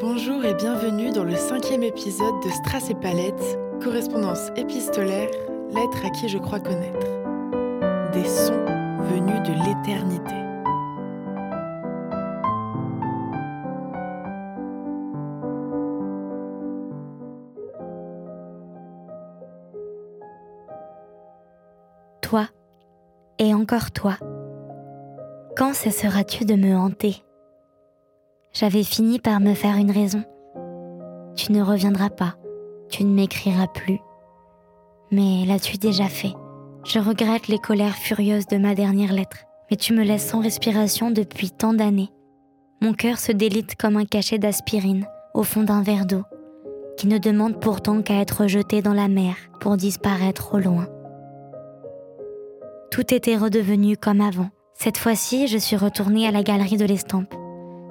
Bonjour et bienvenue dans le cinquième épisode de Strass et Palette, correspondance épistolaire, lettre à qui je crois connaître. Des sons venus de l'éternité. Toi, et encore toi, quand cesseras-tu de me hanter? J'avais fini par me faire une raison. Tu ne reviendras pas, tu ne m'écriras plus. Mais l'as-tu déjà fait? Je regrette les colères furieuses de ma dernière lettre, mais tu me laisses sans respiration depuis tant d'années. Mon cœur se délite comme un cachet d'aspirine au fond d'un verre d'eau, qui ne demande pourtant qu'à être jeté dans la mer pour disparaître au loin. Tout était redevenu comme avant. Cette fois-ci, je suis retournée à la galerie de l'estampe,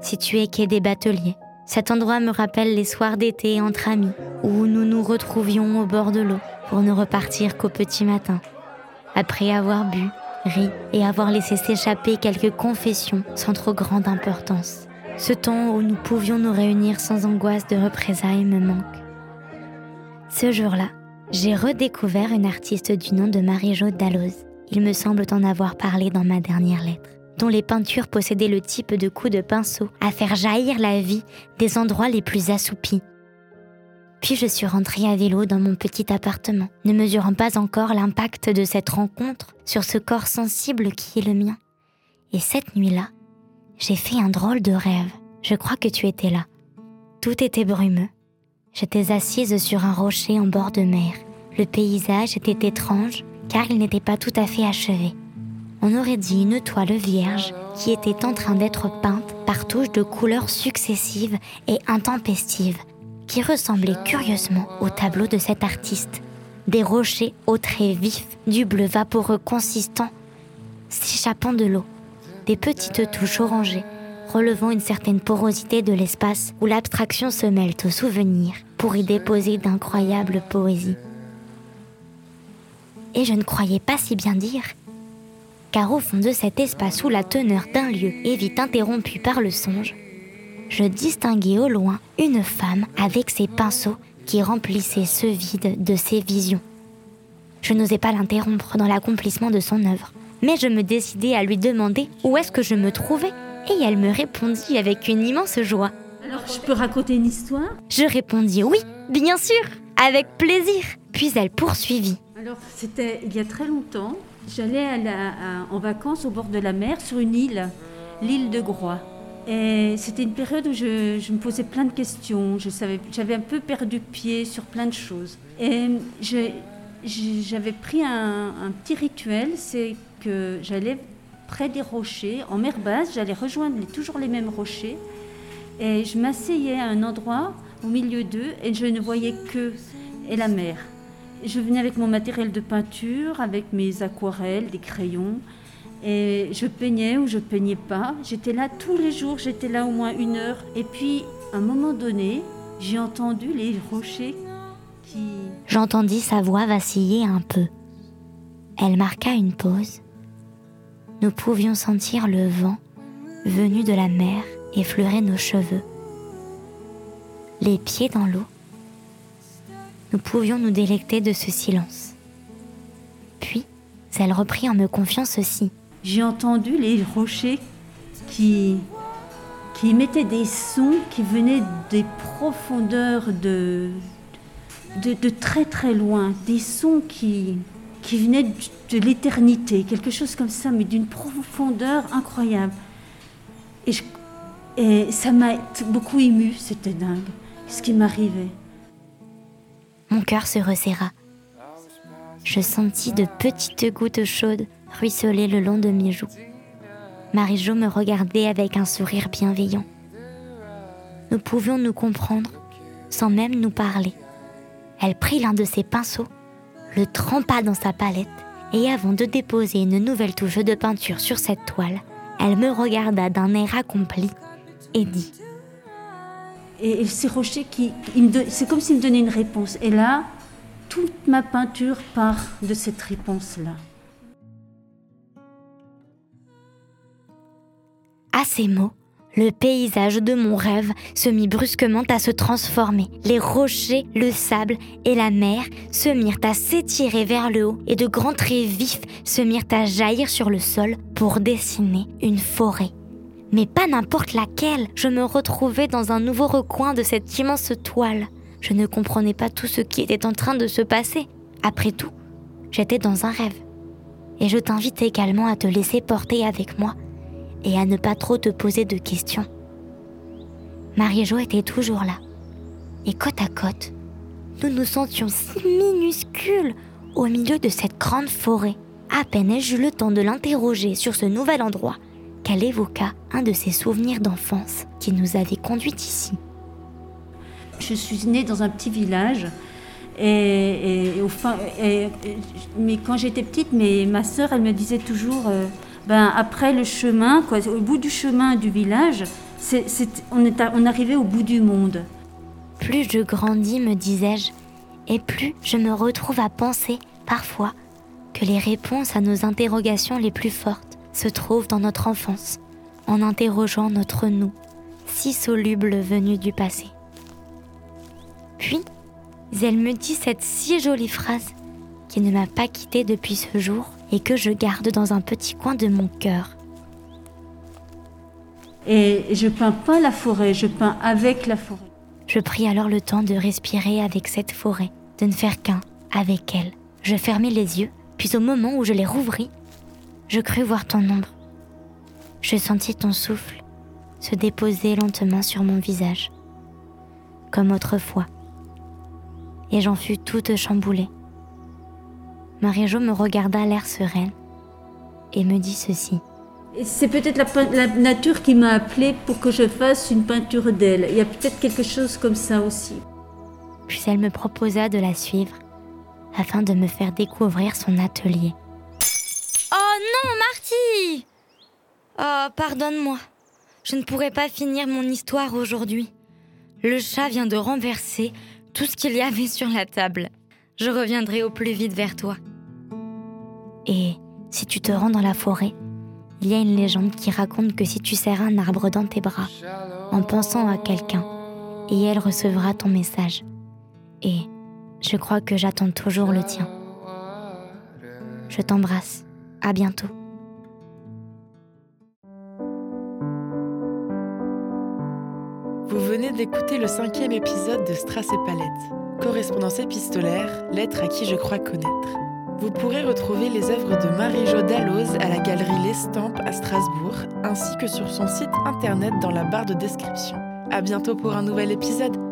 située quai des Bateliers. Cet endroit me rappelle les soirs d'été entre amis, où nous nous retrouvions au bord de l'eau pour ne repartir qu'au petit matin. Après avoir bu, ri et avoir laissé s'échapper quelques confessions sans trop grande importance. Ce temps où nous pouvions nous réunir sans angoisse de représailles me manque. Ce jour-là, j'ai redécouvert une artiste du nom de Marie-Jo Dalloz il me semble en avoir parlé dans ma dernière lettre, dont les peintures possédaient le type de coup de pinceau à faire jaillir la vie des endroits les plus assoupis. Puis je suis rentrée à vélo dans mon petit appartement, ne mesurant pas encore l'impact de cette rencontre sur ce corps sensible qui est le mien. Et cette nuit-là, j'ai fait un drôle de rêve. Je crois que tu étais là. Tout était brumeux. J'étais assise sur un rocher en bord de mer. Le paysage était étrange car il n'était pas tout à fait achevé. On aurait dit une toile vierge qui était en train d'être peinte par touches de couleurs successives et intempestives, qui ressemblaient curieusement au tableau de cet artiste. Des rochers aux traits vifs, du bleu vaporeux consistant, s'échappant de l'eau, des petites touches orangées, relevant une certaine porosité de l'espace où l'abstraction se mêle au souvenir pour y déposer d'incroyables poésies et je ne croyais pas si bien dire. Car au fond de cet espace où la teneur d'un lieu est vite interrompue par le songe, je distinguais au loin une femme avec ses pinceaux qui remplissaient ce vide de ses visions. Je n'osais pas l'interrompre dans l'accomplissement de son œuvre, mais je me décidai à lui demander où est-ce que je me trouvais, et elle me répondit avec une immense joie. Alors je peux raconter une histoire? Je répondis oui, bien sûr, avec plaisir. Puis elle poursuivit. Alors, c'était il y a très longtemps. J'allais en vacances au bord de la mer sur une île, l'île de Groix. Et c'était une période où je, me posais plein de questions. J'avais un peu perdu pied sur plein de choses. Et j'avais pris un, un, petit rituel, c'est que j'allais près des rochers, en mer basse, j'allais rejoindre toujours les mêmes rochers. Et je m'asseyais à un endroit au milieu d'eux et je ne voyais que et la mer. Je venais avec mon matériel de peinture, avec mes aquarelles, des crayons, et je peignais ou je peignais pas. J'étais là tous les jours, j'étais là au moins une heure. Et puis, à un moment donné, j'ai entendu les rochers qui... J'entendis sa voix vaciller un peu. Elle marqua une pause. Nous pouvions sentir le vent venu de la mer effleurer nos cheveux. Les pieds dans l'eau, nous pouvions nous délecter de ce silence. Puis, elle reprit en me confiant ceci. J'ai entendu les rochers qui, qui émettaient des sons qui venaient des profondeurs de, de, très très loin, des sons qui, qui venaient de, l'éternité, quelque chose comme ça, mais d'une profondeur incroyable. Et, et ça m'a beaucoup ému, c'était dingue, ce qui m'arrivait. Mon cœur se resserra. Je sentis de petites gouttes chaudes ruisseler le long de mes joues. Marie-Jo me regardait avec un sourire bienveillant. Nous pouvions nous comprendre sans même nous parler. Elle prit l'un de ses pinceaux, le trempa dans sa palette et avant de déposer une nouvelle touche de peinture sur cette toile, elle me regarda d'un air accompli et dit et, ces rochers c'est comme s'ils me donnaient une réponse. Et là, toute ma peinture part de cette réponse-là. À ces mots, Le paysage de mon rêve se mit brusquement à se transformer. Les rochers, le sable et la mer se mirent à s'étirer vers le haut et de grands traits vifs se mirent à jaillir sur le sol pour dessiner une forêt. Mais pas n'importe laquelle. Je me retrouvais dans un nouveau recoin de cette immense toile. Je ne comprenais pas tout ce qui était en train de se passer. Après tout, j'étais dans un rêve. Et je t'invite également à te laisser porter avec moi et à ne pas trop te poser de questions. Marie-Jo était toujours là. Et côte à côte, nous nous sentions si minuscules au milieu de cette grande forêt. À peine ai-je eu le temps de l'interroger sur ce nouvel endroit qu'elle évoqua un de ses souvenirs d'enfance qui nous avait conduits ici. Je suis née dans un petit village. Et, au fin, mais quand j'étais petite, mais ma sœur, elle me disait toujours, euh, ben, après le chemin, quoi, au bout du chemin du village, on, est on arrivait au bout du monde. Plus je grandis, me disais-je, et plus je me retrouve à penser, parfois, que les réponses à nos interrogations les plus fortes se trouvent dans notre enfance, en interrogeant notre nous, si soluble venu du passé. Puis, elle me dit cette si jolie phrase qui ne m'a pas quittée depuis ce jour et que je garde dans un petit coin de mon cœur. Et je peins pas la forêt, je peins avec la forêt. Je pris alors le temps de respirer avec cette forêt, de ne faire qu'un avec elle. Je fermai les yeux, puis au moment où je les rouvris, je crus voir ton ombre. Je sentis ton souffle se déposer lentement sur mon visage, comme autrefois. Et j'en fus toute chamboulée. Marie-Jo me regarda l'air sereine et me dit ceci. C'est peut-être la, nature qui m'a appelée pour que je fasse une peinture d'elle. Il y a peut-être quelque chose comme ça aussi. Puis elle me proposa de la suivre afin de me faire découvrir son atelier. Non, Marty Oh, pardonne-moi. Je ne pourrai pas finir mon histoire aujourd'hui. Le chat vient de renverser tout ce qu'il y avait sur la table je reviendrai au plus vite vers toi. Et si tu te rends dans la forêt, il y a une légende qui raconte que si tu serres un arbre dans tes bras, en pensant à quelqu'un, et elle recevra ton message. Et je crois que j'attends toujours le tien. Je t'embrasse. À bientôt. Vous venez d'écouter le cinquième épisode de Strass et Palette correspondance épistolaire, lettre à qui je crois connaître. Vous pourrez retrouver les œuvres de Marie-Jo Dalloz à la galerie L'Estampe à Strasbourg, ainsi que sur son site internet dans la barre de description. À bientôt pour un nouvel épisode.